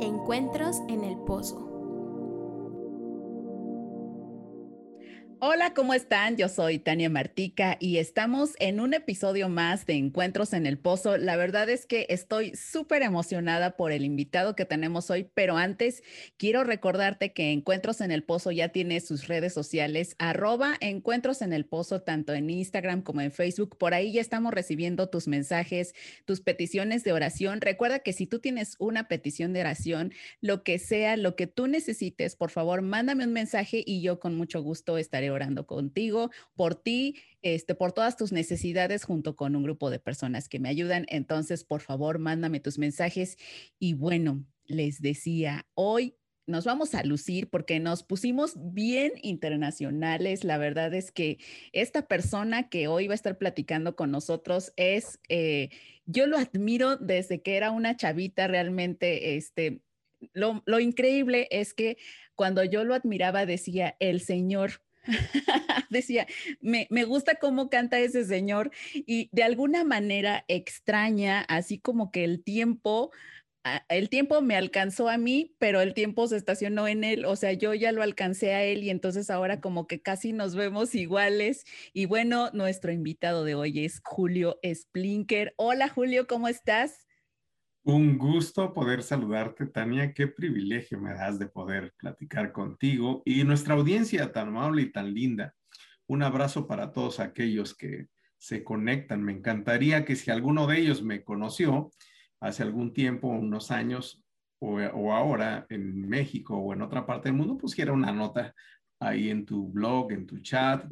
Encuentros en el Pozo. Hola, ¿cómo están? Yo soy Tania Martica y estamos en un episodio más de Encuentros en el Pozo. La verdad es que estoy súper emocionada por el invitado que tenemos hoy, pero antes quiero recordarte que Encuentros en el Pozo ya tiene sus redes sociales, arroba Encuentros en el Pozo, tanto en Instagram como en Facebook. Por ahí ya estamos recibiendo tus mensajes, tus peticiones de oración. Recuerda que si tú tienes una petición de oración, lo que sea, lo que tú necesites, por favor, mándame un mensaje y yo con mucho gusto estaré orando contigo, por ti, este, por todas tus necesidades junto con un grupo de personas que me ayudan. Entonces, por favor, mándame tus mensajes. Y bueno, les decía, hoy nos vamos a lucir porque nos pusimos bien internacionales. La verdad es que esta persona que hoy va a estar platicando con nosotros es, eh, yo lo admiro desde que era una chavita realmente, este, lo, lo increíble es que cuando yo lo admiraba decía, el Señor Decía, me, me, gusta cómo canta ese señor y de alguna manera extraña, así como que el tiempo, el tiempo me alcanzó a mí, pero el tiempo se estacionó en él, o sea, yo ya lo alcancé a él y entonces ahora como que casi nos vemos iguales. Y bueno, nuestro invitado de hoy es Julio Splinker. Hola Julio, ¿cómo estás? Un gusto poder saludarte, Tania. Qué privilegio me das de poder platicar contigo y nuestra audiencia tan amable y tan linda. Un abrazo para todos aquellos que se conectan. Me encantaría que si alguno de ellos me conoció hace algún tiempo, unos años o, ahora en México o en otra parte del mundo, pusiera una nota ahí en tu blog, en tu chat.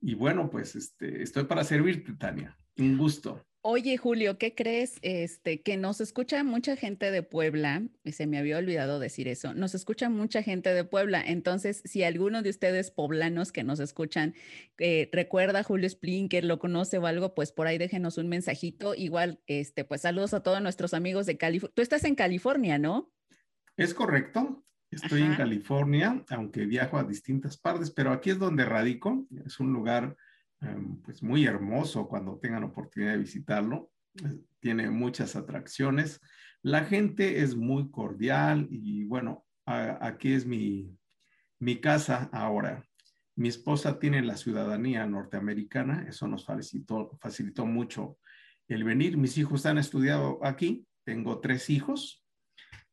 Y bueno, pues este, estoy para servirte, Tania. Un gusto. Oye, Julio, ¿qué crees? Este, que nos escucha mucha gente de Puebla, y se me había olvidado decir eso, nos escucha mucha gente de Puebla. Entonces, si alguno de ustedes poblanos que nos escuchan eh, recuerda a Julio Splinker, lo conoce o algo, pues por ahí déjenos un mensajito. Igual, este, pues saludos a todos nuestros amigos de California. Tú estás en California, ¿no? Es correcto. Estoy en California, aunque viajo a distintas partes, pero aquí es donde radico. Es un lugar pues muy hermoso cuando tengan oportunidad de visitarlo. Tiene muchas atracciones. La gente es muy cordial y bueno, aquí es mi, mi casa ahora. Mi esposa tiene la ciudadanía norteamericana, eso nos facilitó, facilitó mucho el venir. Mis hijos han estudiado aquí, tengo tres hijos,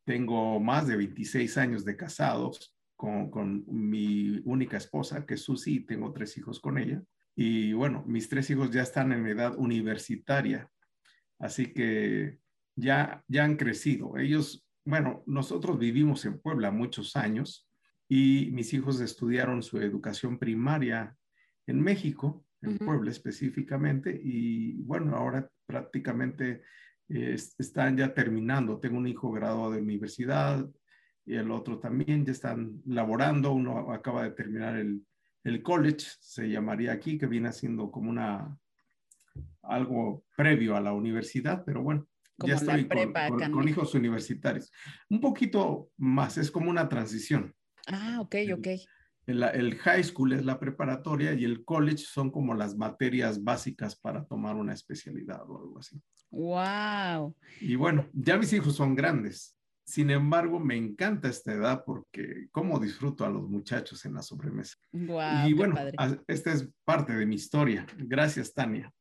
tengo más de 26 años de casados con, con mi única esposa, que es Susi, tengo tres hijos con ella. Y bueno, mis tres hijos ya están en edad universitaria, así que ya, ya han crecido. Ellos, bueno, nosotros vivimos en Puebla muchos años y mis hijos estudiaron su educación primaria en México, en Puebla específicamente, y bueno, ahora prácticamente están ya terminando. Tengo un hijo graduado de universidad y el otro también ya están laborando. Uno acaba de terminar el, el college se llamaría aquí, que viene siendo como una algo previo a la universidad, pero bueno, ya estoy con, hijos universitarios. Un poquito más, es como una transición. Ah, ok, ok. El, el, high school es la preparatoria y el college son como las materias básicas para tomar una especialidad o algo así. Wow. Y bueno, ya mis hijos son grandes. Sin embargo, me encanta esta edad porque cómo disfruto a los muchachos en la sobremesa. y bueno, esta es parte de mi historia. Gracias, Tania.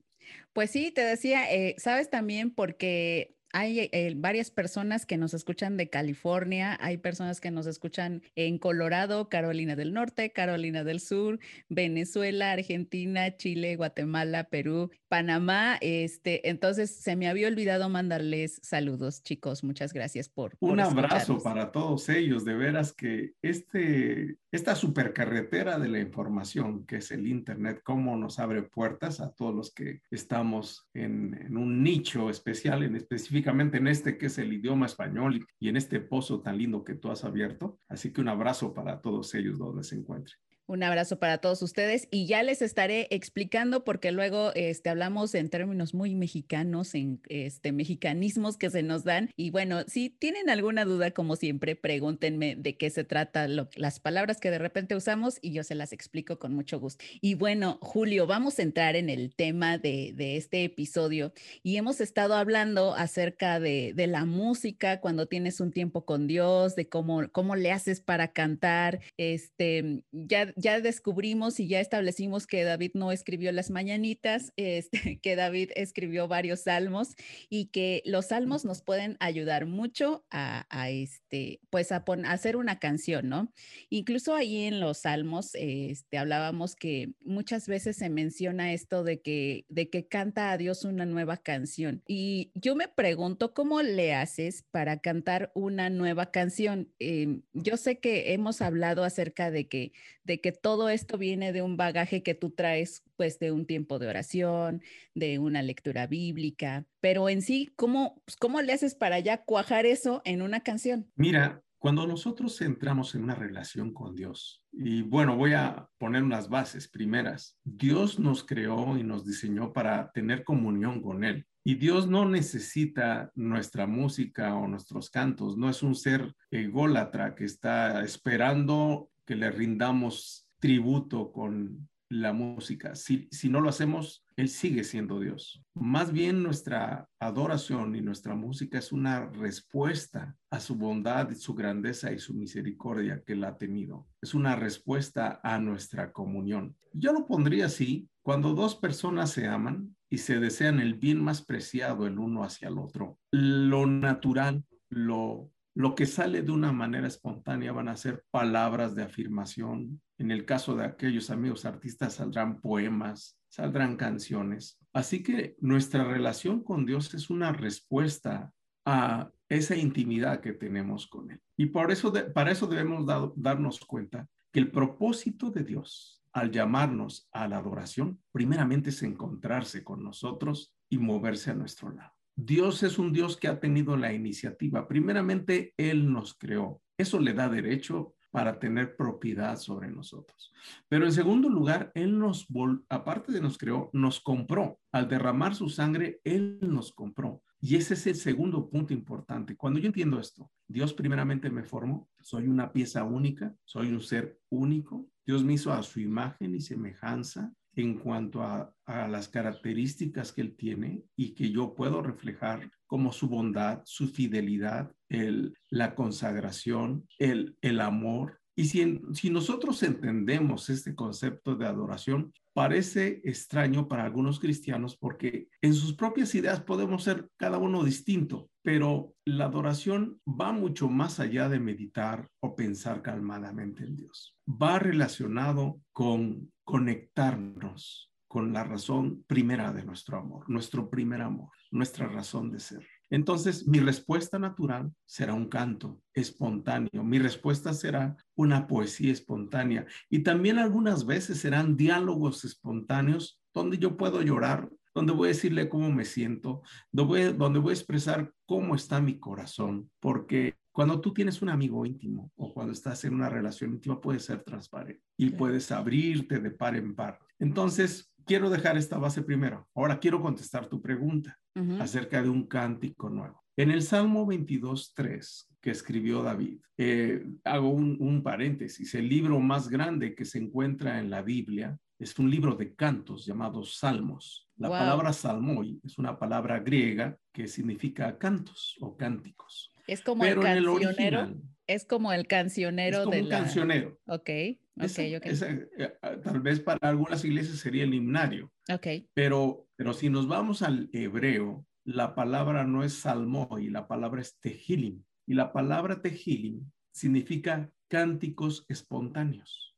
Pues sí, te decía, eh, sabes también porque hay eh, varias personas que nos escuchan de California, hay personas que nos escuchan en Colorado, Carolina del Norte, Carolina del Sur, Venezuela, Argentina, Chile, Guatemala, Perú, Panamá. Este, entonces se me había olvidado mandarles saludos, chicos. Muchas gracias por. Un abrazo para todos ellos. De veras que este, esta supercarretera de la información que es el Internet, cómo nos abre puertas a todos los que estamos en, en un nicho especial, en específico en este que es el idioma español y en este pozo tan lindo que tú has abierto. Así que un abrazo para todos ellos donde se encuentren. Un abrazo para todos ustedes y ya les estaré explicando porque luego este, hablamos en términos muy mexicanos, en este, mexicanismos que se nos dan. Y bueno, si tienen alguna duda, como siempre, pregúntenme de qué se trata las palabras que de repente usamos y yo se las explico con mucho gusto. Y bueno, Julio, vamos a entrar en el tema de, de este episodio y hemos estado hablando acerca de, de, la música cuando tienes un tiempo con Dios, de cómo, cómo le haces para cantar. Este, ya ya descubrimos y ya establecimos que David no escribió las mañanitas, este, que David escribió varios salmos y que los salmos nos pueden ayudar mucho a, este, pues a, hacer una canción, ¿no? Incluso ahí en los salmos, este, hablábamos que muchas veces se menciona esto de que, de que canta a Dios una nueva canción. Y yo me pregunto, ¿cómo le haces para cantar una nueva canción? Em, yo sé que hemos hablado acerca de que, de que todo esto viene de un bagaje que tú traes, pues de un tiempo de oración, de una lectura bíblica, pero en sí, ¿cómo, pues, cómo le haces para ya cuajar eso en una canción? Mira, cuando nosotros entramos en una relación con Dios, y bueno, voy a poner unas bases primeras. Dios nos creó y nos diseñó para tener comunión con Él. Y Dios no necesita nuestra música o nuestros cantos, no es un ser ególatra que está esperando que le rindamos tributo con la música. Si, si no lo hacemos, Él sigue siendo Dios. Más bien nuestra adoración y nuestra música es una respuesta a su bondad, su grandeza y su misericordia que Él ha tenido. Es una respuesta a nuestra comunión. Yo lo pondría así, cuando dos personas se aman y se desean el bien más preciado el uno hacia el otro, lo natural, lo lo que sale de una manera espontánea van a ser palabras de afirmación. En el caso de aquellos amigos artistas saldrán poemas, saldrán canciones. Así que nuestra relación con Dios es una respuesta a esa intimidad que tenemos con Él. Y por eso para eso debemos darnos cuenta que el propósito de Dios al llamarnos a la adoración, primeramente es encontrarse con nosotros y moverse a nuestro lado. Dios es un Dios que ha tenido la iniciativa. Primeramente, Él nos creó. Eso le da derecho para tener propiedad sobre nosotros. Pero en segundo lugar, Él nos, aparte de nos creó, nos compró. Al derramar su sangre, Él nos compró. Y ese es el segundo punto importante. Cuando yo entiendo esto, Dios primeramente me formó, soy una pieza única, soy un ser único. Dios me hizo a su imagen y semejanza en cuanto a, las características que él tiene y que yo puedo reflejar como su bondad, su fidelidad, el, la consagración, el, el amor. Y si, si nosotros entendemos este concepto de adoración, parece extraño para algunos cristianos porque en sus propias ideas podemos ser cada uno distinto, pero la adoración va mucho más allá de meditar o pensar calmadamente en Dios. Va relacionado con conectarnos con la razón primera de nuestro amor, nuestro primer amor, nuestra razón de ser. Entonces, mi respuesta natural será un canto espontáneo, mi respuesta será una poesía espontánea y también algunas veces serán diálogos espontáneos donde yo puedo llorar, donde voy a decirle cómo me siento, donde voy, a expresar cómo está mi corazón, porque cuando tú tienes un amigo íntimo o cuando estás en una relación íntima, puedes ser transparente y puedes abrirte de par en par. Entonces, quiero dejar esta base primero. Ahora quiero contestar tu pregunta acerca de un cántico nuevo. En el Salmo 22.3 que escribió David, eh, hago un, un paréntesis, el libro más grande que se encuentra en la Biblia es un libro de cantos llamado Salmos. La palabra salmoi es una palabra griega que significa cantos o cánticos. Es como el cancionero. es como el cancionero es como un cancionero. Ok, ok, ok. Eh, tal vez para algunas iglesias sería el himnario. Ok. Pero, pero si nos vamos al hebreo, la palabra no es salmoi, la palabra es tehilim. Y la palabra tehilim significa cánticos espontáneos.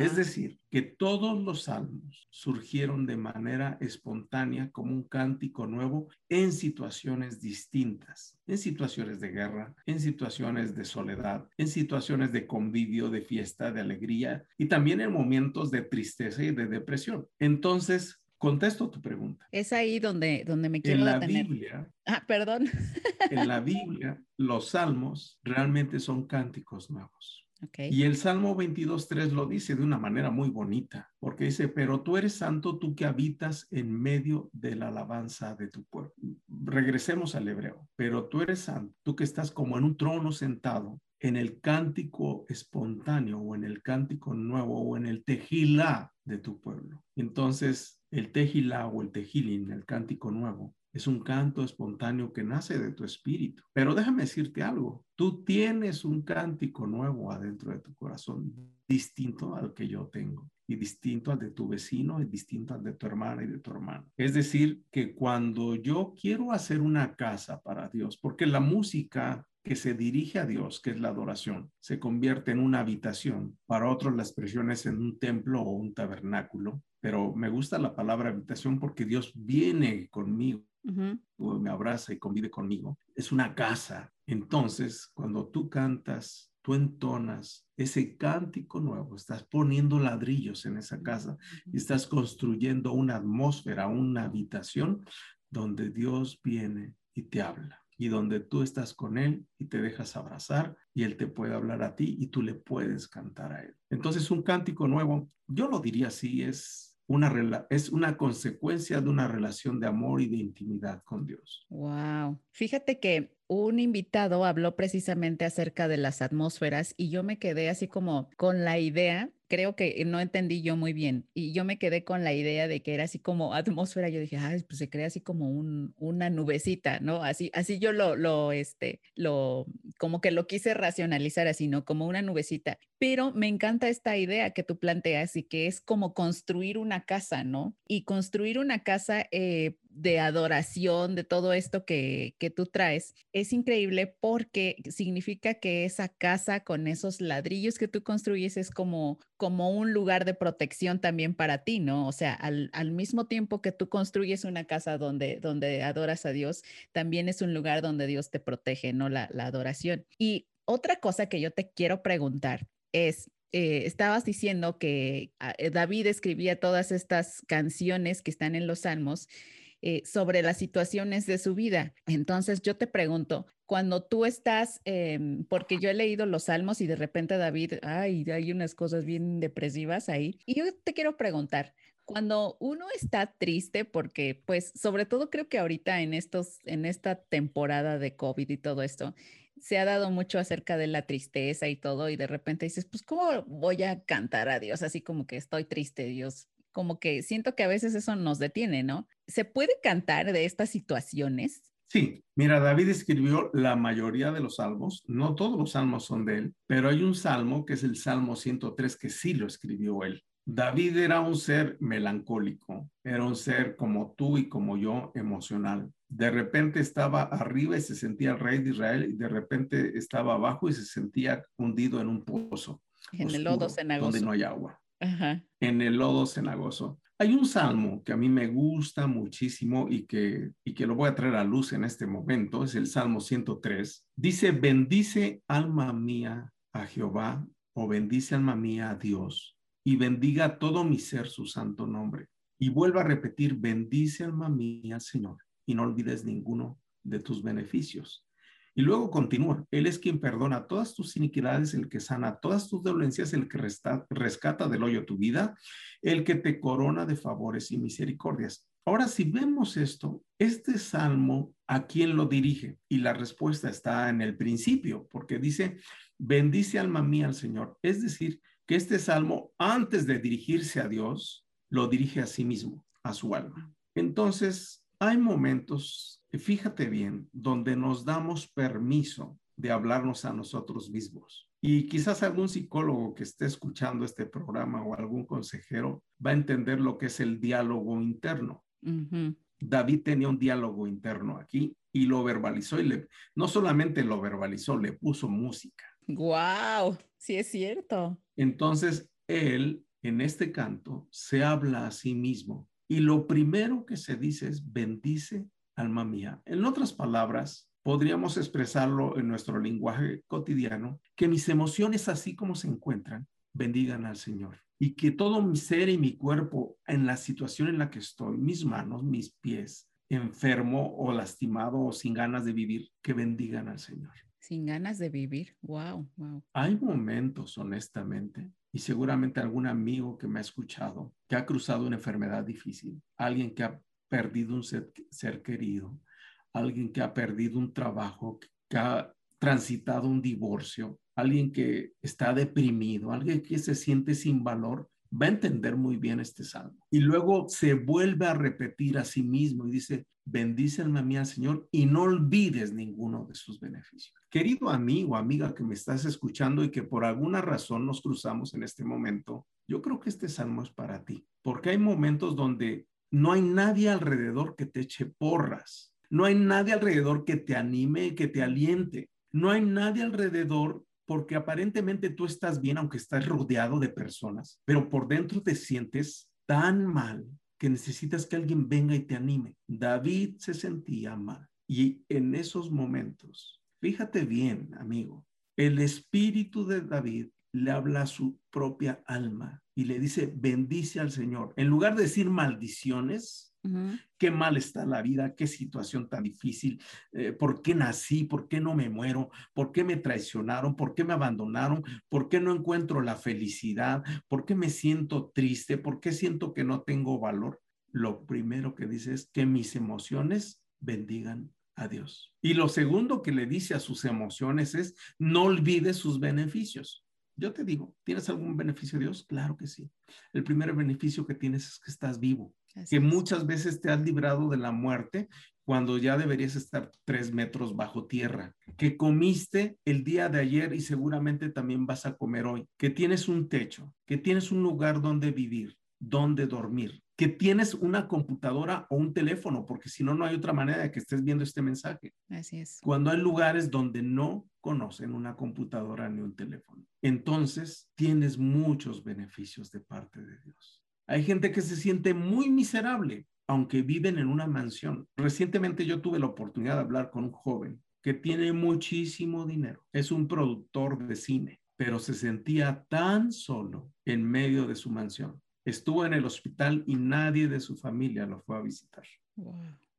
Es decir, que todos los salmos surgieron de manera espontánea como un cántico nuevo en situaciones distintas, en situaciones de guerra, en situaciones de soledad, en situaciones de convivio, de fiesta, de alegría y también en momentos de tristeza y de depresión. Entonces, Contesto tu pregunta. Es ahí donde, donde me quiero En la Biblia. Ah, perdón. en la Biblia, los salmos realmente son cánticos nuevos. Y el Salmo 22.3 lo dice de una manera muy bonita, porque dice, pero tú eres santo, tú que habitas en medio de la alabanza de tu pueblo. Regresemos al hebreo, pero tú eres santo, tú que estás como en un trono sentado, en el cántico espontáneo o en el cántico nuevo o en el tejilá de tu pueblo. Entonces, el tejilá o el tejilín, el cántico nuevo, es un canto espontáneo que nace de tu espíritu. Pero déjame decirte algo, tú tienes un cántico nuevo adentro de tu corazón, distinto al que yo tengo y distinto al de tu vecino y distinto al de tu hermana y de tu hermano. Es decir, que cuando yo quiero hacer una casa para Dios, porque la música que se dirige a Dios, que es la adoración, se convierte en una habitación. Para otros la expresión es en un templo o un tabernáculo, pero me gusta la palabra habitación porque Dios viene conmigo me abraza y convive conmigo. Es una casa. Entonces, cuando tú cantas, tú entonas ese cántico nuevo, estás poniendo ladrillos en esa casa y estás construyendo una atmósfera, una habitación donde Dios viene y te habla y donde tú estás con Él y te dejas abrazar y Él te puede hablar a ti y tú le puedes cantar a Él. Entonces un cántico nuevo, yo lo diría así, es una, es una consecuencia de una relación de amor y de intimidad con Dios. Wow. Fíjate que un invitado habló precisamente acerca de las atmósferas y yo me quedé así como con la idea creo que no entendí yo muy bien y yo me quedé con la idea de que era así como atmósfera. Yo dije, ah, pues se crea así como un, una nubecita, ¿no? Así, así yo lo, lo, este, lo, como que lo quise racionalizar así, ¿no? Como una nubecita. Pero me encanta esta idea que tú planteas y que es como construir una casa, ¿no? Y construir una casa eh, de adoración, de todo esto que, que tú traes, es increíble porque significa que esa casa con esos ladrillos que tú construyes es como, como un lugar de protección también para ti, ¿no? O sea, al, mismo tiempo que tú construyes una casa donde, donde adoras a Dios, también es un lugar donde Dios te protege, ¿no? La, la adoración. Y otra cosa que yo te quiero preguntar es, eh, estabas diciendo que ah, eh, David escribía todas estas canciones que están en los salmos eh, sobre las situaciones de su vida. Entonces yo te pregunto, cuando tú estás, em, porque yo he leído los salmos y de repente David, ay, hay unas cosas bien depresivas ahí. Y yo te quiero preguntar, cuando uno está triste, porque pues sobre todo creo que ahorita en estos, en esta temporada de COVID y todo esto, se ha dado mucho acerca de la tristeza y todo, y de repente dices, pues, ¿cómo voy a cantar a Dios? Así como que estoy triste, Dios, como que siento que a veces eso nos detiene, ¿no? ¿Se puede cantar de estas situaciones? Sí, mira, David escribió la mayoría de los salmos, no todos los salmos son de él, pero hay un salmo que es el Salmo 103 que sí lo escribió él. David era un ser melancólico, era un ser como tú y como yo, emocional. De repente estaba arriba y se sentía el rey de Israel y de repente estaba abajo y se sentía hundido en un pozo. En el lodo cenagoso. Donde no hay agua en el lodo cenagoso. Hay un salmo que a mí me gusta muchísimo y que, y que lo voy a traer a luz en este momento, es el Salmo 103. Dice, bendice alma mía a Jehová o bendice alma mía a Dios y bendiga todo mi ser su santo nombre. Y vuelva a repetir, bendice alma mía Señor y no olvides ninguno de tus beneficios. Y luego continúa, Él es quien perdona todas tus iniquidades, el que sana todas tus dolencias, el que rescata del hoyo tu vida, el que te corona de favores y misericordias. Ahora, si vemos esto, este salmo, ¿a quién lo dirige? Y la respuesta está en el principio, porque dice, bendice alma mía al Señor. Es decir, que este salmo, antes de dirigirse a Dios, lo dirige a sí mismo, a su alma. Entonces, hay momentos fíjate bien, donde nos damos permiso de hablarnos a nosotros mismos. Y quizás algún psicólogo que esté escuchando este programa o algún consejero va a entender lo que es el diálogo interno. David tenía un diálogo interno aquí y lo verbalizó y le, no solamente lo verbalizó, le puso música. Wow, sí es cierto. Entonces él en este canto se habla a sí mismo y lo primero que se dice es bendice alma mía. En otras palabras, podríamos expresarlo en nuestro lenguaje cotidiano, que mis emociones así como se encuentran, bendigan al Señor. Y que todo mi ser y mi cuerpo en la situación en la que estoy, mis manos, mis pies, enfermo o lastimado o sin ganas de vivir, que bendigan al Señor. Sin ganas de vivir. Wow, wow. Hay momentos, honestamente, y seguramente algún amigo que me ha escuchado, que ha cruzado una enfermedad difícil, alguien que ha perdido un ser, querido, alguien que ha perdido un trabajo, que ha transitado un divorcio, alguien que está deprimido, alguien que se siente sin valor, va a entender muy bien este salmo. Y luego se vuelve a repetir a sí mismo y dice, bendícenme a mí al Señor y no olvides ninguno de sus beneficios. Querido amigo, amiga que me estás escuchando y que por alguna razón nos cruzamos en este momento, yo creo que este salmo es para ti, porque hay momentos donde no hay nadie alrededor que te eche porras, no hay nadie alrededor que te anime, que te aliente, no hay nadie alrededor porque aparentemente tú estás bien aunque estás rodeado de personas, pero por dentro te sientes tan mal que necesitas que alguien venga y te anime. David se sentía mal y en esos momentos, fíjate bien, amigo, el espíritu de David le habla a su propia alma y le dice, bendice al Señor. En lugar de decir maldiciones, Qué mal está la vida, qué situación tan difícil, eh, por qué nací, por qué no me muero, por qué me traicionaron, por qué me abandonaron, por qué no encuentro la felicidad, por qué me siento triste, por qué siento que no tengo valor. Lo primero que dice es que mis emociones bendigan a Dios. Y lo segundo que le dice a sus emociones es, no olvides sus beneficios. Yo te digo, ¿tienes algún beneficio de Dios? Claro que sí. El primer beneficio que tienes es que estás vivo que muchas veces te has librado de la muerte cuando ya deberías estar tres metros bajo tierra, que comiste el día de ayer y seguramente también vas a comer hoy, que tienes un techo, que tienes un lugar donde vivir, donde dormir, que tienes una computadora o un teléfono, porque si no, no hay otra manera de que estés viendo este mensaje. Así es. Cuando hay lugares donde no conocen una computadora ni un teléfono. Entonces, tienes muchos beneficios de parte de Dios. Hay gente que se siente muy miserable, aunque viven en una mansión. Recientemente yo tuve la oportunidad de hablar con un joven que tiene muchísimo dinero. Es un productor de cine, pero se sentía tan solo en medio de su mansión. Estuvo en el hospital y nadie de su familia lo fue a visitar.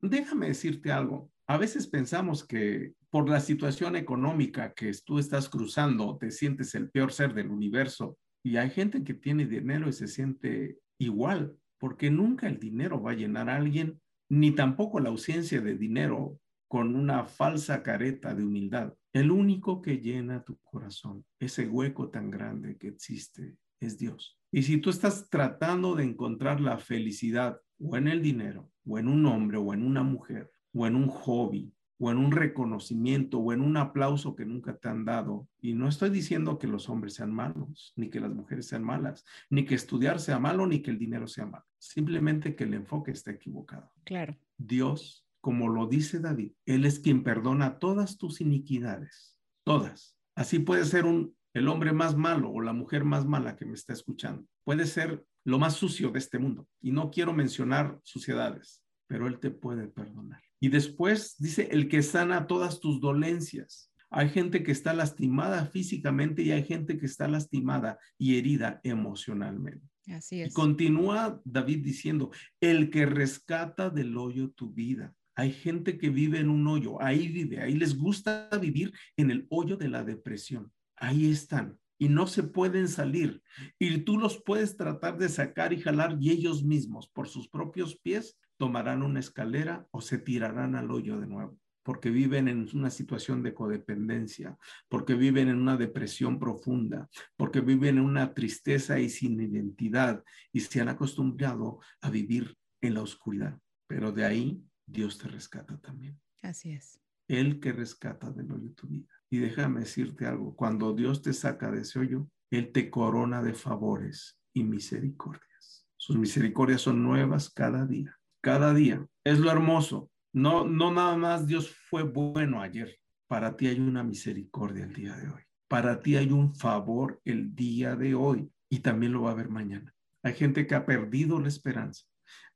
Déjame decirte algo. A veces pensamos que por la situación económica que tú estás cruzando, te sientes el peor ser del universo. Y hay gente que tiene dinero y se siente igual, porque nunca el dinero va a llenar a alguien, ni tampoco la ausencia de dinero con una falsa careta de humildad. El único que llena tu corazón, ese hueco tan grande que existe, es Dios. Y si tú estás tratando de encontrar la felicidad o en el dinero, o en un hombre, o en una mujer, o en un hobby, o en un reconocimiento o en un aplauso que nunca te han dado. Y no estoy diciendo que los hombres sean malos, ni que las mujeres sean malas, ni que estudiar sea malo, ni que el dinero sea malo. Simplemente que el enfoque está equivocado. Claro. Dios, como lo dice David, Él es quien perdona todas tus iniquidades, todas. Así puede ser un, el hombre más malo o la mujer más mala que me está escuchando. Puede ser lo más sucio de este mundo. Y no quiero mencionar suciedades, pero Él te puede perdonar. Y después dice, el que sana todas tus dolencias. Hay gente que está lastimada físicamente y hay gente que está lastimada y herida emocionalmente. Así es. Y continúa David diciendo, el que rescata del hoyo tu vida. Hay gente que vive en un hoyo, ahí vive, ahí les gusta vivir en el hoyo de la depresión. Ahí están y no se pueden salir. Y tú los puedes tratar de sacar y jalar y ellos mismos por sus propios pies tomarán una escalera o se tirarán al hoyo de nuevo, porque viven en una situación de codependencia, porque viven en una depresión profunda, porque viven en una tristeza y sin identidad y se han acostumbrado a vivir en la oscuridad. Pero de ahí Dios te rescata también. Así es. Él que rescata del hoyo tu vida. Y déjame decirte algo, cuando Dios te saca de ese hoyo, Él te corona de favores y misericordias. Sus misericordias son nuevas cada día cada día. Es lo hermoso. No, no nada más Dios fue bueno ayer. Para ti hay una misericordia el día de hoy. Para ti hay un favor el día de hoy y también lo va a haber mañana. Hay gente que ha perdido la esperanza.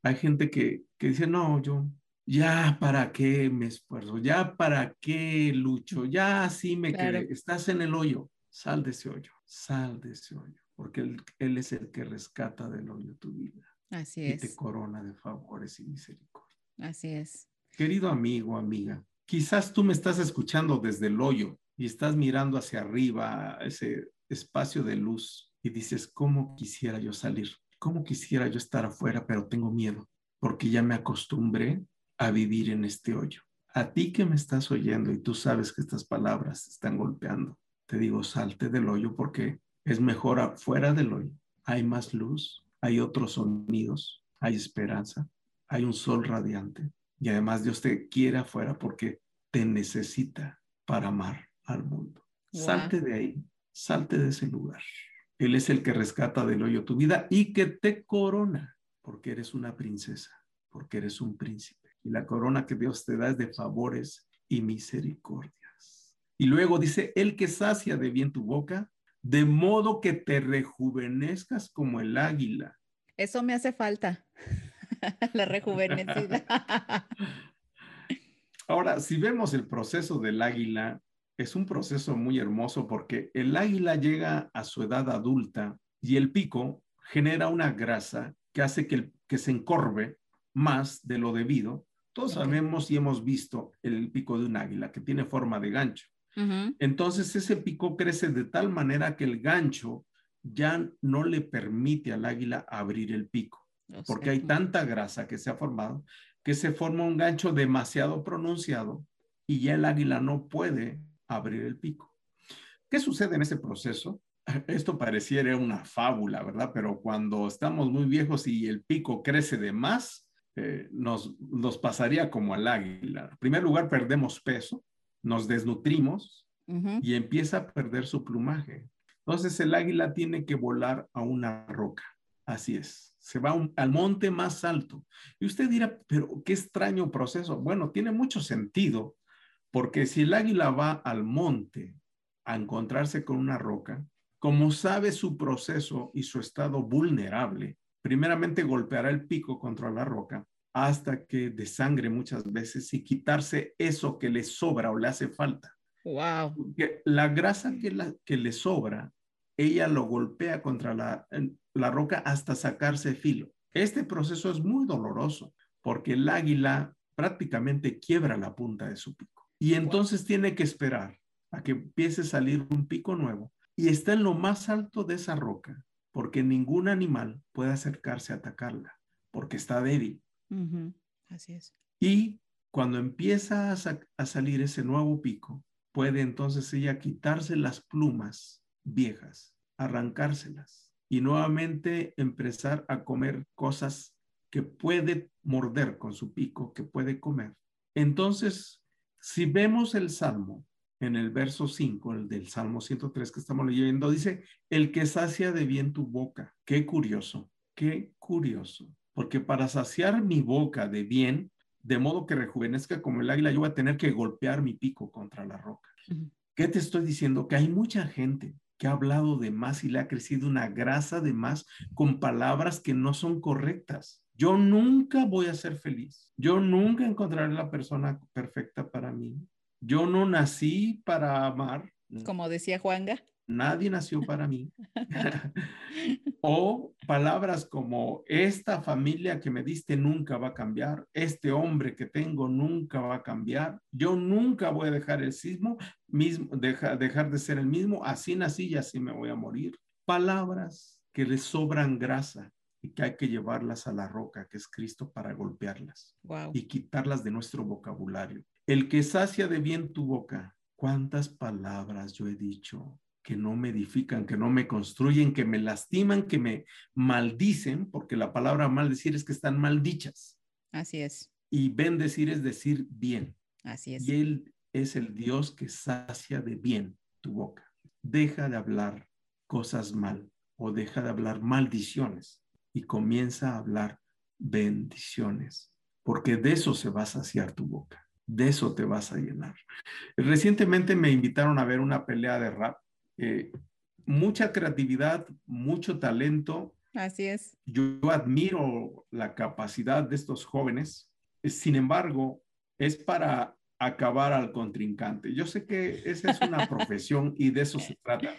Hay gente que, que dice, no, yo ya para qué me esfuerzo, ya para qué lucho, ya sí me quedé. Estás en el hoyo, sal de ese hoyo, sal de ese hoyo, porque él, él es el que rescata del hoyo tu vida. Así es. Y te corona de favores y misericordia. Así es. Querido amigo, amiga, quizás tú me estás escuchando desde el hoyo y estás mirando hacia arriba, ese espacio de luz, y dices, ¿cómo quisiera yo salir? ¿Cómo quisiera yo estar afuera, pero tengo miedo? Porque ya me acostumbré a vivir en este hoyo. A ti que me estás oyendo y tú sabes que estas palabras están golpeando, te digo, salte del hoyo porque es mejor afuera del hoyo. Hay más luz, hay otros sonidos, hay esperanza, hay un sol radiante. Y además Dios te quiere afuera porque te necesita para amar al mundo. Salte de ahí, salte de ese lugar. Él es el que rescata del hoyo tu vida y que te corona porque eres una princesa, porque eres un príncipe. Y la corona que Dios te da es de favores y misericordias. Y luego dice, el que sacia de bien tu boca, de modo que te rejuvenezcas como el águila. Eso me hace falta, la rejuvenecida. Ahora, si vemos el proceso del águila, es un proceso muy hermoso porque el águila llega a su edad adulta y el pico genera una grasa que hace que, que se encorve más de lo debido. Todos sabemos y hemos visto el pico de un águila que tiene forma de gancho. Entonces ese pico crece de tal manera que el gancho ya no le permite al águila abrir el pico, porque hay tanta grasa que se ha formado que se forma un gancho demasiado pronunciado y ya el águila no puede abrir el pico. ¿Qué sucede en ese proceso? Esto pareciera una fábula, ¿verdad? Pero cuando estamos muy viejos y el pico crece de más, eh, nos, nos pasaría como al águila. En primer lugar, perdemos peso, nos desnutrimos y empieza a perder su plumaje. Entonces el águila tiene que volar a una roca. Así es, se va al monte más alto. Y usted dirá, pero qué extraño proceso. Bueno, tiene mucho sentido porque si el águila va al monte a encontrarse con una roca, como sabe su proceso y su estado vulnerable, primeramente golpeará el pico contra la roca hasta que desangre muchas veces y quitarse eso que le sobra o le hace falta. Wow. la grasa que, la, que le sobra, ella lo golpea contra la, la roca hasta sacarse filo. Este proceso es muy doloroso porque el águila prácticamente quiebra la punta de su pico. Y entonces tiene que esperar a que empiece a salir un pico nuevo y está en lo más alto de esa roca, porque ningún animal puede acercarse a atacarla, porque está débil. Así es. Y cuando empieza a, salir ese nuevo pico, puede entonces ella quitarse las plumas viejas, arrancárselas y nuevamente empezar a comer cosas que puede morder con su pico, que puede comer. Entonces si vemos el Salmo en el verso 5, el del Salmo 103 que estamos leyendo, dice, el que sacia de bien tu boca. Qué curioso, qué curioso. Porque para saciar mi boca de bien, de modo que rejuvenezca como el águila, yo voy a tener que golpear mi pico contra la roca. ¿Qué te estoy diciendo? Que hay mucha gente que ha hablado de más y le ha crecido una grasa de más con palabras que no son correctas. Yo nunca voy a ser feliz. Yo nunca encontraré la persona perfecta para mí. Yo no nací para amar. Como decía Juanga. Nadie nació para mí. o palabras como esta familia que me diste nunca va a cambiar, este hombre que tengo nunca va a cambiar, yo nunca voy a dejar el sismo, mismo, dejar de ser el mismo, así nací y así me voy a morir. Palabras que le sobran grasa, y que hay que llevarlas a la roca, que es Cristo, para golpearlas y quitarlas de nuestro vocabulario. El que sacia de bien tu boca, ¿cuántas palabras yo he dicho que no me edifican, que no me construyen, que me lastiman, que me maldicen? Porque la palabra maldecir es que están maldichas. Así es. Y bendecir es decir bien. Así es. Y Él es el Dios que sacia de bien tu boca. Deja de hablar cosas mal o deja de hablar maldiciones y comienza a hablar bendiciones, porque de eso se va a saciar tu boca, de eso te vas a llenar. Recientemente me invitaron a ver una pelea de rap. Eh, mucha creatividad, mucho talento. Así es. Yo admiro la capacidad de estos jóvenes. Sin embargo, es para acabar al contrincante. Yo sé que esa es una profesión y de eso se trata,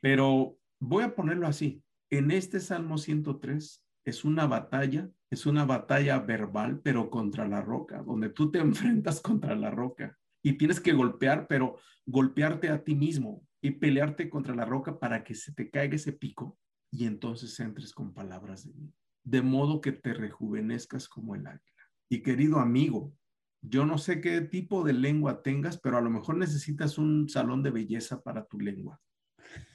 pero voy a ponerlo así en este Salmo 103 es una batalla, es una batalla verbal, pero contra la roca, donde tú te enfrentas contra la roca. y tienes que golpear, pero golpearte a ti mismo y pelearte contra la roca para que se te caiga ese pico y entonces entres con palabras de mí, de modo que te rejuvenezcas como el águila. Y querido amigo, yo no sé qué tipo de lengua tengas, pero a lo mejor necesitas un salón de belleza para tu lengua.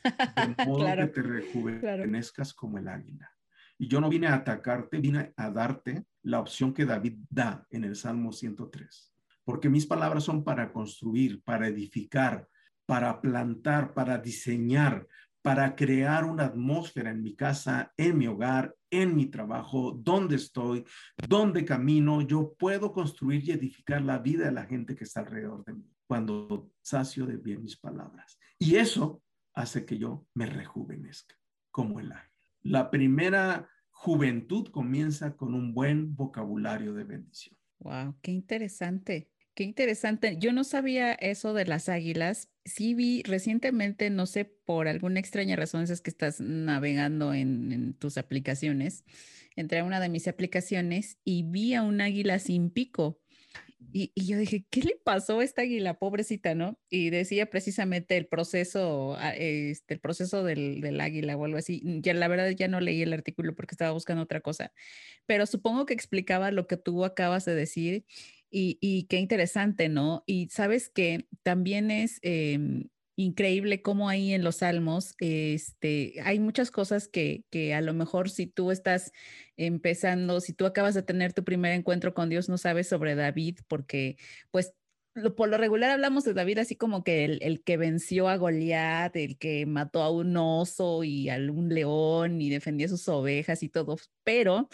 De modo que te rejuvenezcas como el águila. Y yo no vine a atacarte, vine a darte la opción que David da en el Salmo 103. Porque mis palabras son para construir, para edificar, para plantar, para diseñar, para crear una atmósfera en mi casa, en mi hogar, en mi trabajo, donde estoy, donde camino. Yo puedo construir y edificar la vida de la gente que está alrededor de mí cuando sacio de bien mis palabras. Y eso hace que yo me rejuvenezca como el ángel. La primera juventud comienza con un buen vocabulario de bendición. Wow, qué interesante. Qué interesante. Yo no sabía eso de las águilas. Sí vi recientemente, no sé, por alguna extraña razón, es que estás navegando en, tus aplicaciones. Entré a una de mis aplicaciones y vi a un águila sin pico. Y, yo dije, ¿qué le pasó a esta águila, pobrecita, no? Y decía precisamente el proceso, ah, este, el proceso del, del, águila o algo así. Ya la verdad ya no leí el artículo porque estaba buscando otra cosa, pero supongo que explicaba lo que tú acabas de decir y, qué interesante, ¿no? Y sabes que también es em, increíble cómo ahí en los salmos este, hay muchas cosas que, a lo mejor si tú estás empezando, si tú acabas de tener tu primer encuentro con Dios, no sabes sobre David, porque pues por lo regular hablamos de David así como que el, el, que venció a Goliat, el que mató a un oso y a un león y defendía sus ovejas y todo, pero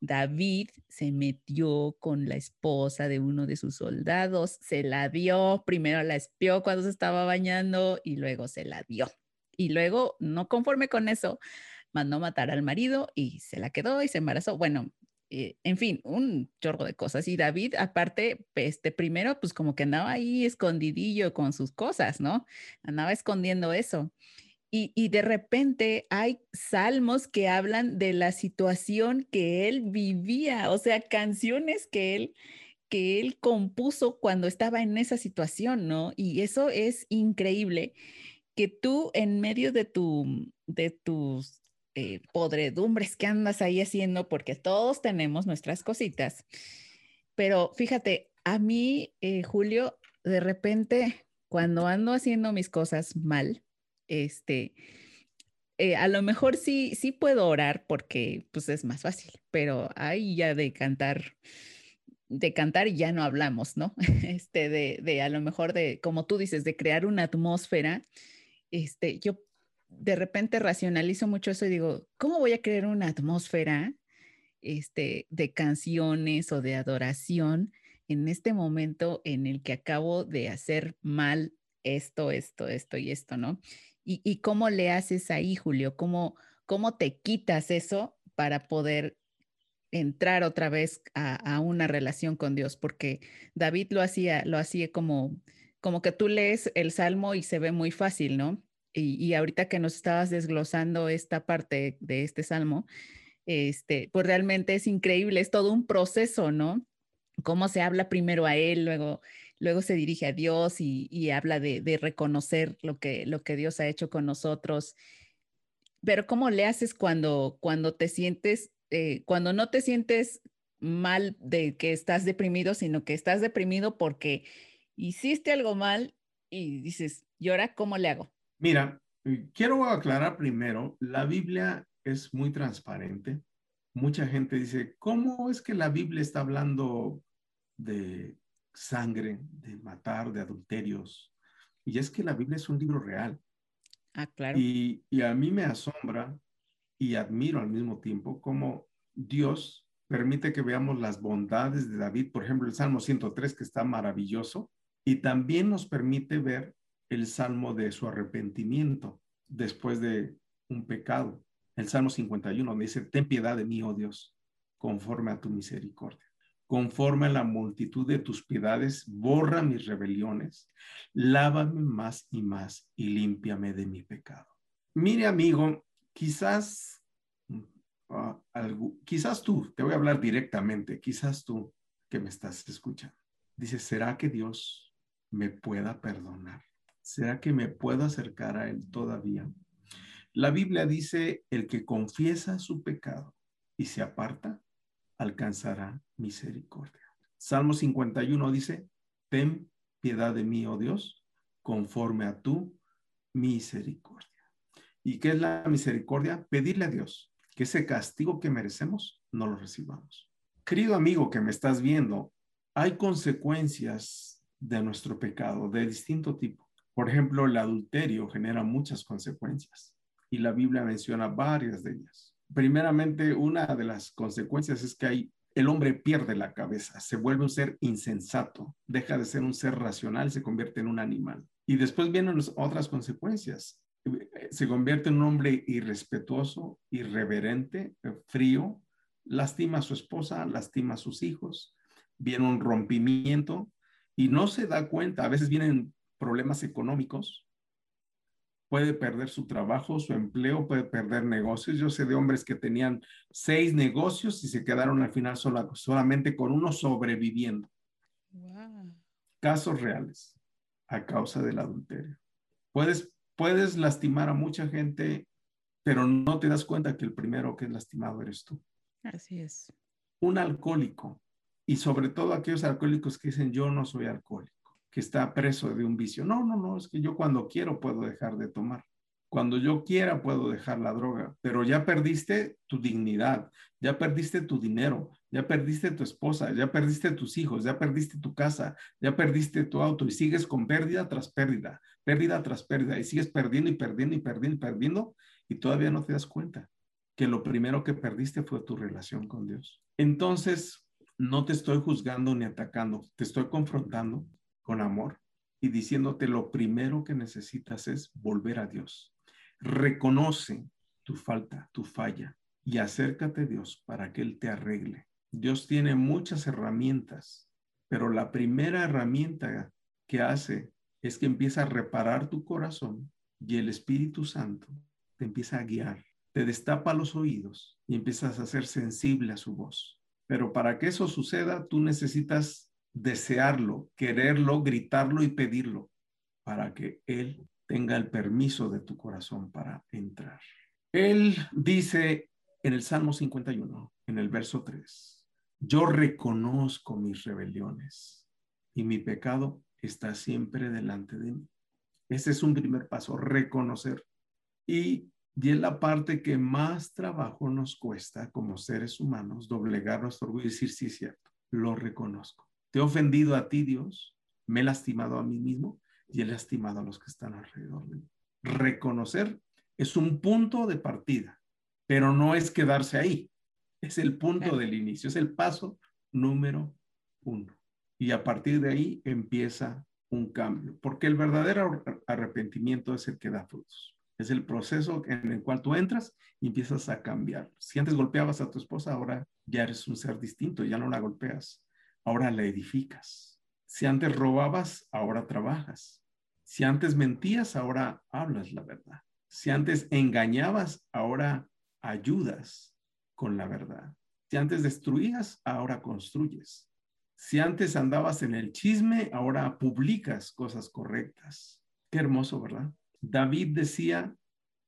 David se metió con la esposa de uno de sus soldados, se la dio, primero la espió cuando se estaba bañando y luego se la dio. Y luego, no conforme con eso, mandó matar al marido y se la quedó y se embarazó. Bueno, eh, en fin, un chorro de cosas. Y David, aparte, este primero, pues como que andaba ahí escondidillo con sus cosas, ¿no? Andaba escondiendo eso. Y, de repente hay salmos que hablan de la situación que él vivía, o sea, canciones que él que él compuso cuando estaba en esa situación, ¿no? Y eso es increíble que tú en medio de tu de tus eh, podredumbres que andas ahí haciendo, porque todos tenemos nuestras cositas, pero fíjate, a mí, eh, Julio, de repente, cuando ando haciendo mis cosas mal, este, eh, a lo mejor sí, sí puedo orar porque pues es más fácil, pero ahí ya de cantar, de cantar ya no hablamos, ¿no? Este, de, de a lo mejor de, como tú dices, de crear una atmósfera, este, yo de repente racionalizo mucho eso y digo, ¿cómo voy a crear una atmósfera este, de canciones o de adoración en este momento en el que acabo de hacer mal esto, esto, esto y esto, ¿no? ¿Y, cómo le haces ahí, Julio? ¿Cómo, ¿Cómo te quitas eso para poder entrar otra vez a, una relación con Dios? Porque David lo hacía, lo hacía como, como que tú lees el Salmo y se ve muy fácil, ¿no? Y, y ahorita que nos estabas desglosando esta parte de este Salmo, este, pues realmente es increíble, es todo un proceso, ¿no? Cómo se habla primero a él, luego luego se dirige a Dios y, habla de, reconocer lo que, Dios ha hecho con nosotros. Pero ¿cómo le haces cuando, cuando te sientes, eh, cuando no te sientes mal de que estás deprimido, sino que estás deprimido porque hiciste algo mal y dices, ¿y ahora cómo le hago? Mira, eh, quiero aclarar primero, la Biblia es muy transparente. Mucha gente dice, ¿cómo es que la Biblia está hablando de sangre, de matar, de adulterios. Y es que la Biblia es un libro real. Ah, claro. Y, a mí me asombra y admiro al mismo tiempo cómo Dios permite que veamos las bondades de David, por ejemplo, el Salmo 103, que está maravilloso, y también nos permite ver el Salmo de su arrepentimiento después de un pecado. El Salmo 51 dice, ten piedad de mí, oh Dios, conforme a tu misericordia conforme a la multitud de tus piedades, borra mis rebeliones, lávame más y más y límpiame de mi pecado. Mire, amigo, quizás, uh, quizás tú, te voy a hablar directamente, quizás tú que me estás escuchando, dices, ¿será que Dios me pueda perdonar? ¿Será que me puedo acercar a Él todavía? La Biblia dice, el que confiesa su pecado y se aparta, alcanzará misericordia. Salmo 51 dice, ten piedad de mí, oh Dios, conforme a tu misericordia. ¿Y qué es la misericordia? Pedirle a Dios que ese castigo que merecemos no lo recibamos. Querido amigo que me estás viendo, hay consecuencias de nuestro pecado de distinto tipo. Por ejemplo, el adulterio genera muchas consecuencias y la Biblia menciona varias de ellas. Primeramente, una de las consecuencias es que el hombre pierde la cabeza, se vuelve un ser insensato, deja de ser un ser racional, se convierte en un animal. Y después vienen otras consecuencias. Se convierte en un hombre irrespetuoso, irreverente, frío, lastima a su esposa, lastima a sus hijos, viene un rompimiento y no se da cuenta, a veces vienen problemas económicos, puede perder su trabajo, su empleo, puede perder negocios. Yo sé de hombres que tenían seis negocios y se quedaron al final solamente con uno sobreviviendo. Casos reales a causa del adulterio. Puedes, puedes lastimar a mucha gente, pero no te das cuenta que el primero que es lastimado eres tú. Así es. Un alcohólico, y sobre todo aquellos alcohólicos que dicen yo no soy alcohólico que está preso de un vicio. No, no, no, es que yo cuando quiero puedo dejar de tomar. Cuando yo quiera puedo dejar la droga, pero ya perdiste tu dignidad, ya perdiste tu dinero, ya perdiste tu esposa, ya perdiste tus hijos, ya perdiste tu casa, ya perdiste tu auto y sigues con pérdida tras pérdida, pérdida tras pérdida y sigues perdiendo y perdiendo y perdiendo y perdiendo y todavía no te das cuenta que lo primero que perdiste fue tu relación con Dios. Entonces, no te estoy juzgando ni atacando, te estoy confrontando con amor y diciéndote lo primero que necesitas es volver a Dios. Reconoce tu falta, tu falla y acércate a Dios para que Él te arregle. Dios tiene muchas herramientas, pero la primera herramienta que hace es que empieza a reparar tu corazón y el Espíritu Santo te empieza a guiar, te destapa los oídos y empiezas a ser sensible a su voz. Pero para que eso suceda, tú necesitas desearlo, quererlo, gritarlo y pedirlo para que Él tenga el permiso de tu corazón para entrar. Él dice en el Salmo 51, en el verso 3, yo reconozco mis rebeliones y mi pecado está siempre delante de mí. Ese es un primer paso, reconocer. Y, y es la parte que más trabajo nos cuesta como seres humanos, doblegar nuestro orgullo y decir, sí, cierto, lo reconozco. Te he ofendido a ti, Dios, me he lastimado a mí mismo y he lastimado a los que están alrededor de mí. Reconocer es un punto de partida, pero no es quedarse ahí. Es el punto del inicio, es el paso número uno. Y a partir de ahí empieza un cambio, porque el verdadero arrepentimiento es el que da frutos. Es el proceso en el cual tú entras y empiezas a cambiar. Si antes golpeabas a tu esposa, ahora ya eres un ser distinto, ya no la golpeas ahora la edificas. Si antes robabas, ahora trabajas. Si antes mentías, ahora hablas la verdad. Si antes engañabas, ahora ayudas con la verdad. Si antes destruías, ahora construyes. Si antes andabas en el chisme, ahora publicas cosas correctas. Qué hermoso, ¿verdad? David decía,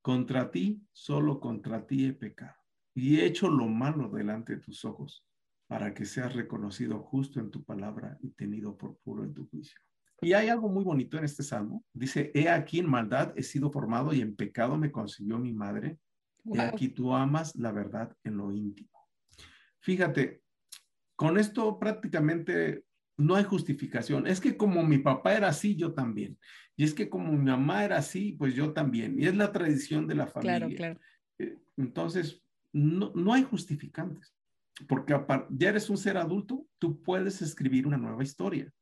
contra ti, solo contra ti he pecado y he hecho lo malo delante de tus ojos para que seas reconocido justo en tu palabra y tenido por puro en tu juicio. Y hay algo muy bonito en este salmo. Dice, he aquí en maldad he sido formado y en pecado me concibió mi madre. Y aquí tú amas la verdad en lo íntimo. Fíjate, con esto prácticamente no hay justificación. Es que como mi papá era así, yo también. Y es que como mi mamá era así, pues yo también. Y es la tradición de la familia. Claro, claro. Eh, entonces, no, no hay justificantes porque ya eres un ser adulto, tú puedes escribir una nueva historia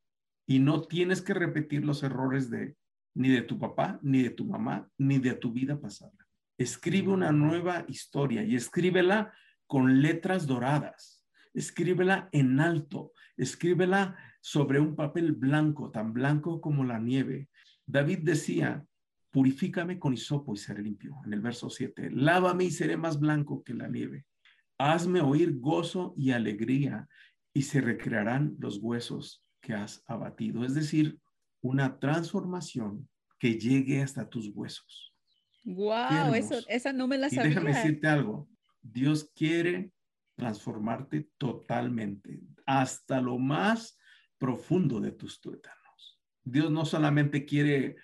y no tienes que repetir los errores de ni de tu papá, ni de tu mamá, ni de tu vida pasada. Escribe una nueva historia y escríbela con letras doradas. Escríbela en alto, escríbela sobre un papel blanco, tan blanco como la nieve. David decía, purifícame con hisopo y seré limpio. En el verso 7, lávame y seré más blanco que la nieve. Hazme oír gozo y alegría y se recrearán los huesos que has abatido. Es decir, una transformación que llegue hasta tus huesos. Wow, eso, esa no me la sabía. Y déjame decirte algo. Dios quiere transformarte totalmente, hasta lo más profundo de tus tuétanos. Dios no solamente quiere,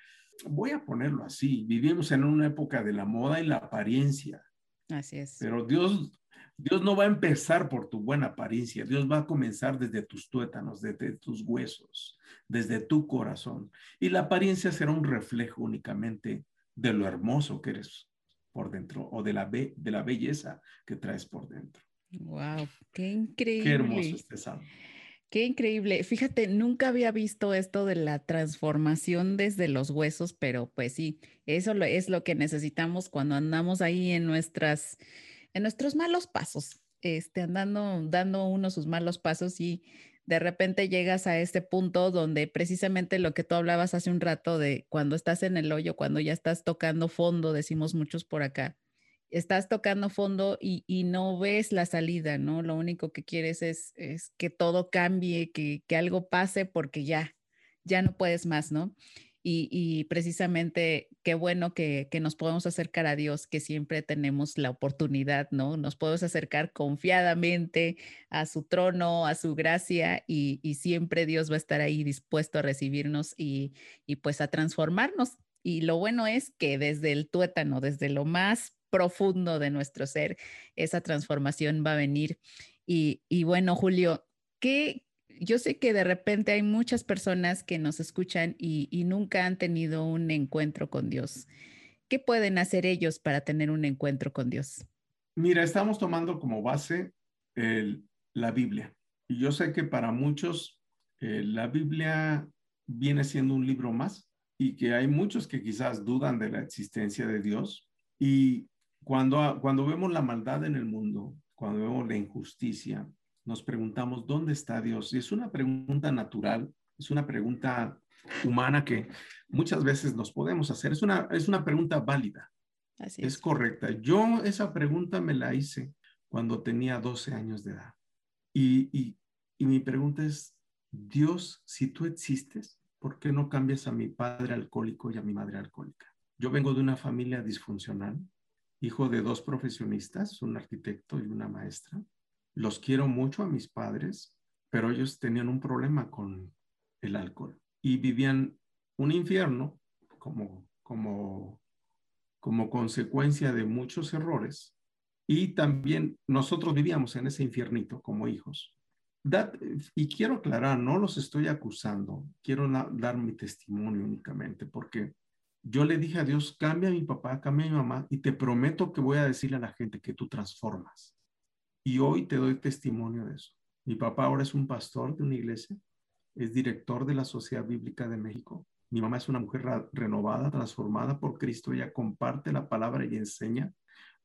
voy a ponerlo así, vivimos en una época de la moda y la apariencia. Así es. Pero Dios Dios no va a empezar por tu buena apariencia, Dios va a comenzar desde tus tuétanos, desde tus huesos, desde tu corazón. Y la apariencia será un reflejo únicamente de lo hermoso que eres por dentro o de la, de la belleza que traes por dentro. Wow, qué increíble. Qué hermoso este salmo. Qué increíble. Fíjate, nunca había visto esto de la transformación desde los huesos, pero pues sí, eso es lo que necesitamos cuando andamos ahí en nuestras en nuestros malos pasos, este, andando, dando uno sus malos pasos y de repente llegas a este punto donde precisamente lo que tú hablabas hace un rato de cuando estás en el hoyo, cuando ya estás tocando fondo, decimos muchos por acá, estás tocando fondo y, no ves la salida, ¿no? Lo único que quieres es, es que todo cambie, que, que, algo pase porque ya, ya no puedes más, ¿no? Y, precisamente qué bueno que, nos podemos acercar a Dios, que siempre tenemos la oportunidad, ¿no? Nos podemos acercar confiadamente a su trono, a su gracia y, siempre Dios va a estar ahí dispuesto a recibirnos y, pues a transformarnos. Y lo bueno es que desde el tuétano, desde lo más profundo de nuestro ser, esa transformación va a venir. Y, y bueno, Julio, ¿qué, yo sé que de repente hay muchas personas que nos escuchan y, nunca han tenido un encuentro con Dios. ¿Qué pueden hacer ellos para tener un encuentro con Dios? Mira, estamos tomando como base la Biblia. Y yo sé que para muchos eh, la Biblia viene siendo un libro más y que hay muchos que quizás dudan de la existencia de Dios. Y cuando, cuando vemos la maldad en el mundo, cuando vemos la injusticia, nos preguntamos, ¿dónde está Dios? Y es una pregunta natural, es una pregunta humana que muchas veces nos podemos hacer. Es una, es una pregunta válida. Así es. es correcta. Yo esa pregunta me la hice cuando tenía 12 años de edad. Y, y, y mi pregunta es, Dios, si tú existes, ¿por qué no cambias a mi padre alcohólico y a mi madre alcohólica? Yo vengo de una familia disfuncional, hijo de dos profesionistas, un arquitecto y una maestra los quiero mucho a mis padres, pero ellos tenían un problema con el alcohol y vivían un infierno como, como, como consecuencia de muchos errores. Y también nosotros vivíamos en ese infiernito como hijos. y quiero aclarar, no los estoy acusando, quiero dar mi testimonio únicamente, porque yo le dije a Dios, cambia a mi papá, cambia a mi mamá, y te prometo que voy a decirle a la gente que tú transformas. Y hoy te doy testimonio de eso. Mi papá ahora es un pastor de una iglesia, es director de la Sociedad Bíblica de México. Mi mamá es una mujer renovada, transformada por Cristo. Ella comparte la palabra y enseña,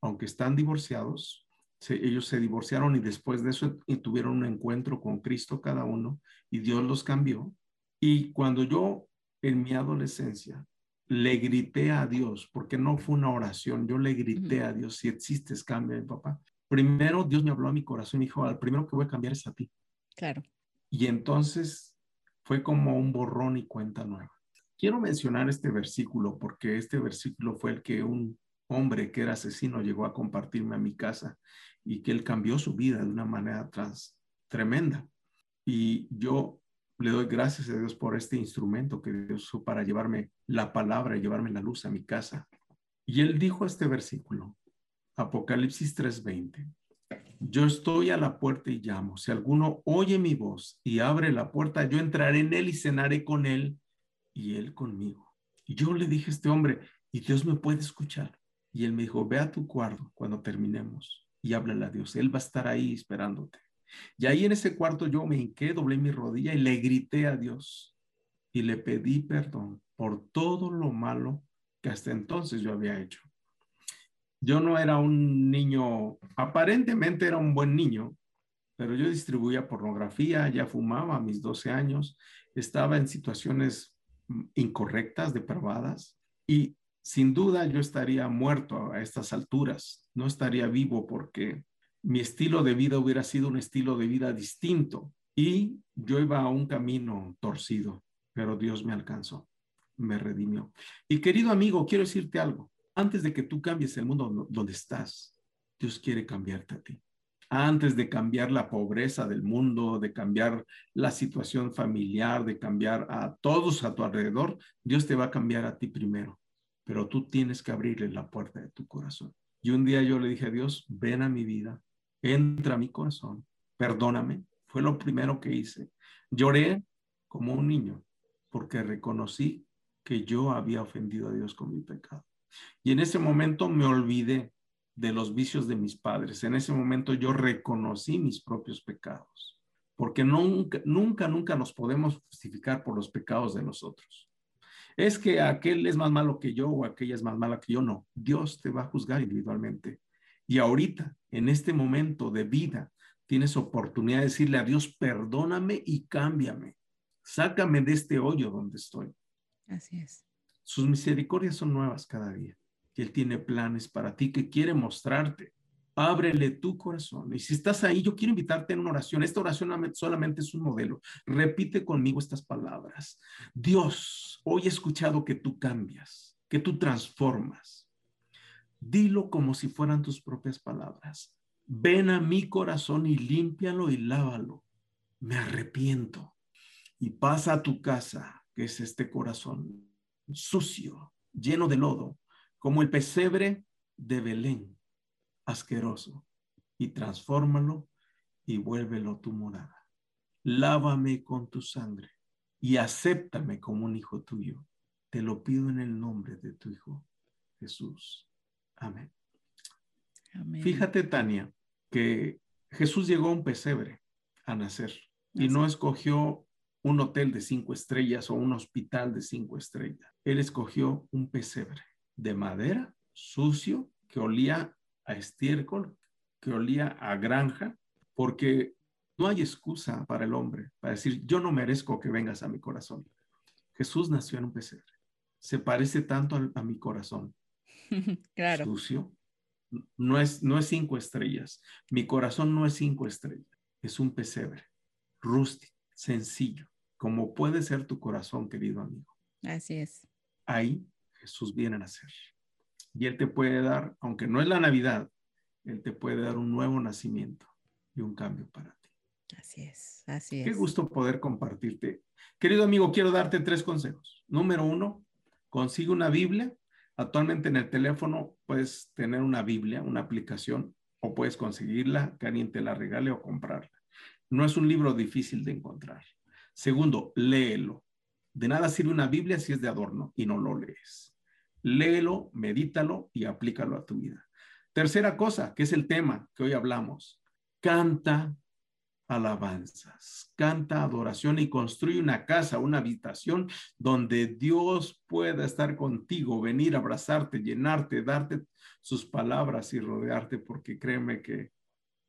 aunque están divorciados. ellos se divorciaron y después de eso tuvieron un encuentro con Cristo cada uno y Dios los cambió. Y cuando yo en mi adolescencia le grité a Dios, porque no fue una oración, yo le grité a Dios, si existes, cambia mi papá primero Dios me habló a mi corazón y dijo, al primero que voy a cambiar es a ti. Claro. Y entonces fue como un borrón y cuenta nueva. Quiero mencionar este versículo porque este versículo fue el que un hombre que era asesino llegó a compartirme a mi casa y que él cambió su vida de una manera trans, tremenda. Y yo le doy gracias a Dios por este instrumento que Dios usó para llevarme la palabra y llevarme la luz a mi casa. Y él dijo este versículo, Apocalipsis 3:20. Yo estoy a la puerta y llamo. Si alguno oye mi voz y abre la puerta, yo entraré en él y cenaré con él y él conmigo. Y yo le dije a este hombre, y Dios me puede escuchar. Y él me dijo, ve a tu cuarto cuando terminemos y háblale a Dios. Él va a estar ahí esperándote. Y ahí en ese cuarto yo me hinqué, doblé mi rodilla y le grité a Dios y le pedí perdón por todo lo malo que hasta entonces yo había hecho yo no era un niño, aparentemente era un buen niño, pero yo distribuía pornografía, ya fumaba a mis 12 años, estaba en situaciones incorrectas, depravadas, y sin duda yo estaría muerto a estas alturas, no estaría vivo porque mi estilo de vida hubiera sido un estilo de vida distinto y yo iba a un camino torcido. pero Dios me alcanzó, me redimió. Y querido amigo, quiero decirte algo. Antes de que tú cambies el mundo donde estás, Dios quiere cambiarte a ti. Antes de cambiar la pobreza del mundo, de cambiar la situación familiar, de cambiar a todos a tu alrededor, Dios te va a cambiar a ti primero. Pero tú tienes que abrirle la puerta de tu corazón. Y un día yo le dije a Dios, ven a mi vida, entra a mi corazón, perdóname. Fue lo primero que hice. Lloré como un niño porque reconocí que yo había ofendido a Dios con mi pecado. Y en ese momento me olvidé de los vicios de mis padres. En ese momento yo reconocí mis propios pecados, porque nunca, nunca, nunca nos podemos justificar por los pecados de los otros. Es que aquel es más malo que yo o aquella es más mala que yo. No, Dios te va a juzgar individualmente. Y ahorita, en este momento de vida, tienes oportunidad de decirle a Dios, perdóname y cámbiame. Sácame de este hoyo donde estoy. Así es. Sus misericordias son nuevas cada día. Él tiene planes para ti que quiere mostrarte. Ábrele tu corazón. Y si estás ahí, yo quiero invitarte en una oración. Esta oración solamente es un modelo. Repite conmigo estas palabras. Dios, hoy he escuchado que tú cambias, que tú transformas. Dilo como si fueran tus propias palabras. Ven a mi corazón y límpialo y lávalo. Me arrepiento. Y pasa a tu casa, que es este corazón sucio, lleno de lodo, como el pesebre de Belén, asqueroso, y transfórmalo y vuélvelo tu morada. Lávame con tu sangre y acéptame como un hijo tuyo. Te lo pido en el nombre de tu Hijo Jesús. Amén. Fíjate, Tania, que Jesús llegó a un pesebre a nacer y no escogió un hotel de cinco estrellas o un hospital de cinco estrellas. Él escogió un pesebre de madera sucio que olía a estiércol, que olía a granja, porque no hay excusa para el hombre para decir, yo no merezco que vengas a mi corazón. Jesús nació en un pesebre. Se parece tanto a, a mi corazón. claro. Sucio, no es, no es cinco estrellas. Mi corazón no es cinco estrellas, es un pesebre, rústico, sencillo, como puede ser tu corazón, querido amigo. Así es. Ahí Jesús viene a nacer. Y Él te puede dar, aunque no es la Navidad, Él te puede dar un nuevo nacimiento y un cambio para ti. Así es, así es. Qué gusto poder compartirte. Querido amigo, quiero darte tres consejos. Número uno, consigue una Biblia Actualmente en el teléfono puedes tener una Biblia, una aplicación, o puedes conseguirla, que alguien te la regale o comprarla. No es un libro difícil de encontrar. Segundo, léelo. De nada sirve una Biblia si es de adorno y no lo lees. Léelo, medítalo y aplícalo a tu vida. Tercera cosa, que es el tema que hoy hablamos. Canta alabanzas, canta adoración y construye una casa, una habitación donde Dios pueda estar contigo, venir, abrazarte, llenarte, darte sus palabras y rodearte, porque créeme que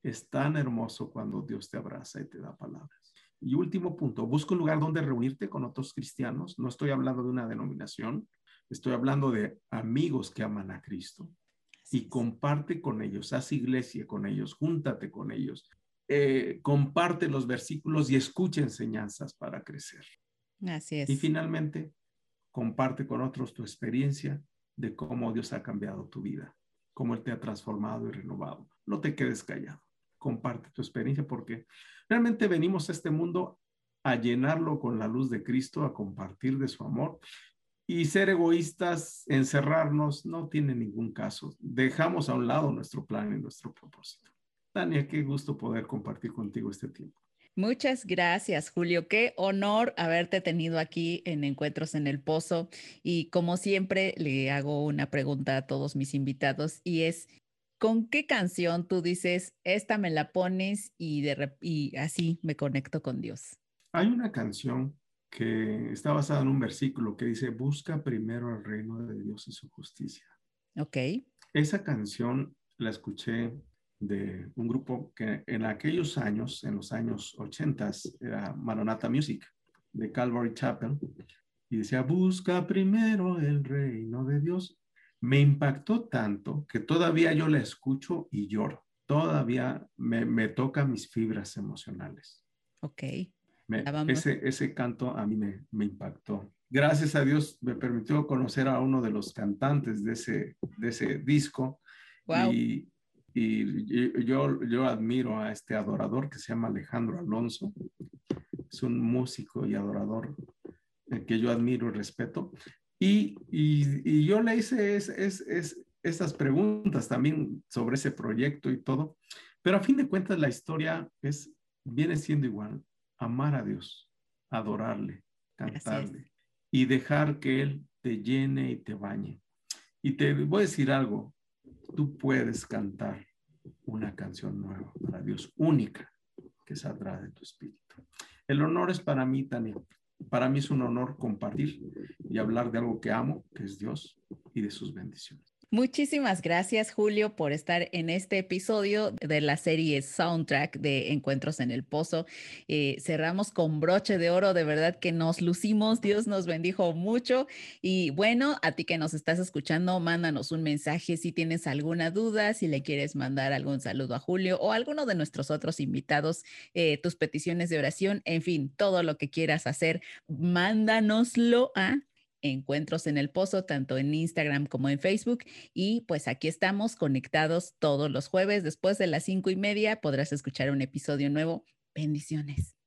es tan hermoso cuando Dios te abraza y te da palabras. Y último punto, busca un lugar donde reunirte con otros cristianos. No estoy hablando de una denominación, estoy hablando de amigos que aman a Cristo. Y comparte con ellos, haz iglesia con ellos, júntate con ellos, eh, comparte los versículos y escucha enseñanzas para crecer. Así es. Y finalmente, comparte con otros tu experiencia de cómo Dios ha cambiado tu vida, cómo Él te ha transformado y renovado. No te quedes callado. Comparte tu experiencia porque realmente venimos a este mundo a llenarlo con la luz de Cristo, a compartir de su amor. Y ser egoístas, encerrarnos, no tiene ningún caso. Dejamos a un lado nuestro plan y nuestro propósito. Tania, qué gusto poder compartir contigo este tiempo. Muchas gracias, Julio. Qué honor haberte tenido aquí en Encuentros en el Pozo. Y como siempre, le hago una pregunta a todos mis invitados y es, ¿con qué canción tú dices, esta me la pones y, de, y así me conecto con Dios? Hay una canción que está basada en un versículo que dice, busca primero el reino de Dios y su justicia. Ok. Esa canción la escuché de un grupo que en aquellos años, en los años 80, era Maranatha Music, de Calvary Chapel, y decía, busca primero el reino de Dios. Me impactó tanto que todavía yo la escucho y lloro. Todavía me, me toca mis fibras emocionales. Ok. ese, ese canto a mí me, me, impactó. Gracias a Dios me permitió conocer a uno de los cantantes de ese, de ese disco. Y, y yo, yo admiro a este adorador que se llama Alejandro Alonso. Es un músico y adorador eh, que yo admiro y respeto. Y, y, yo le hice es, es, es, estas preguntas también sobre ese proyecto y todo. Pero a fin de cuentas la historia es, viene siendo igual. Amar a Dios, adorarle, cantarle y dejar que Él te llene y te bañe. Y te voy a decir algo, tú puedes cantar una canción nueva para Dios, única, que saldrá de tu espíritu. El honor es para mí, Tania. Para mí es un honor compartir y hablar de algo que amo, que es Dios y de sus bendiciones. Muchísimas gracias, Julio, por estar en este episodio de la serie Soundtrack de Encuentros en el Pozo. Eh, cerramos con broche de oro, de verdad que nos lucimos, Dios nos bendijo mucho. Y bueno, a ti que nos estás escuchando, mándanos un mensaje si tienes alguna duda, si le quieres mandar algún saludo a Julio o a alguno de nuestros otros invitados, eh, tus peticiones de oración, en fin, todo lo que quieras hacer, mándanoslo a Encuentros en el Pozo, tanto en Instagram como en Facebook. Y pues aquí estamos conectados todos los jueves. Después de las cinco y media podrás escuchar un episodio nuevo. Bendiciones.